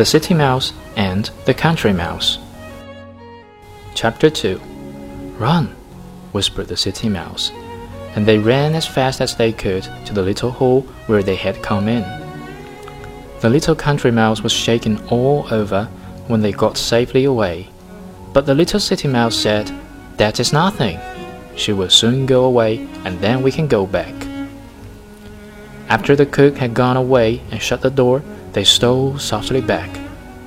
The City Mouse and the Country Mouse. Chapter 2 Run! whispered the City Mouse, and they ran as fast as they could to the little hole where they had come in. The little Country Mouse was shaken all over when they got safely away, but the little City Mouse said, That is nothing. She will soon go away, and then we can go back. After the cook had gone away and shut the door, they stole softly back,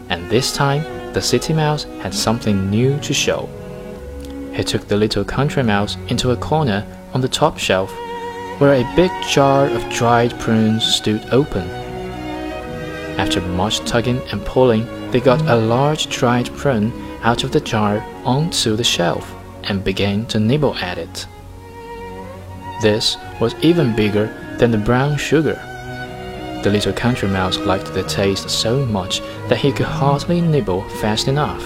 and this time the City Mouse had something new to show. He took the little Country Mouse into a corner on the top shelf, where a big jar of dried prunes stood open. After much tugging and pulling, they got a large dried prune out of the jar onto the shelf and began to nibble at it. This was even bigger than the brown sugar. The little country mouse liked the taste so much that he could hardly nibble fast enough.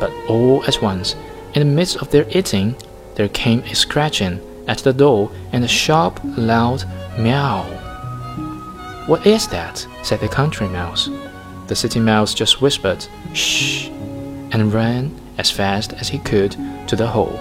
But all at once, in the midst of their eating, there came a scratching at the door and a sharp, loud meow. What is that? said the country mouse. The city mouse just whispered, shh, and ran as fast as he could to the hole.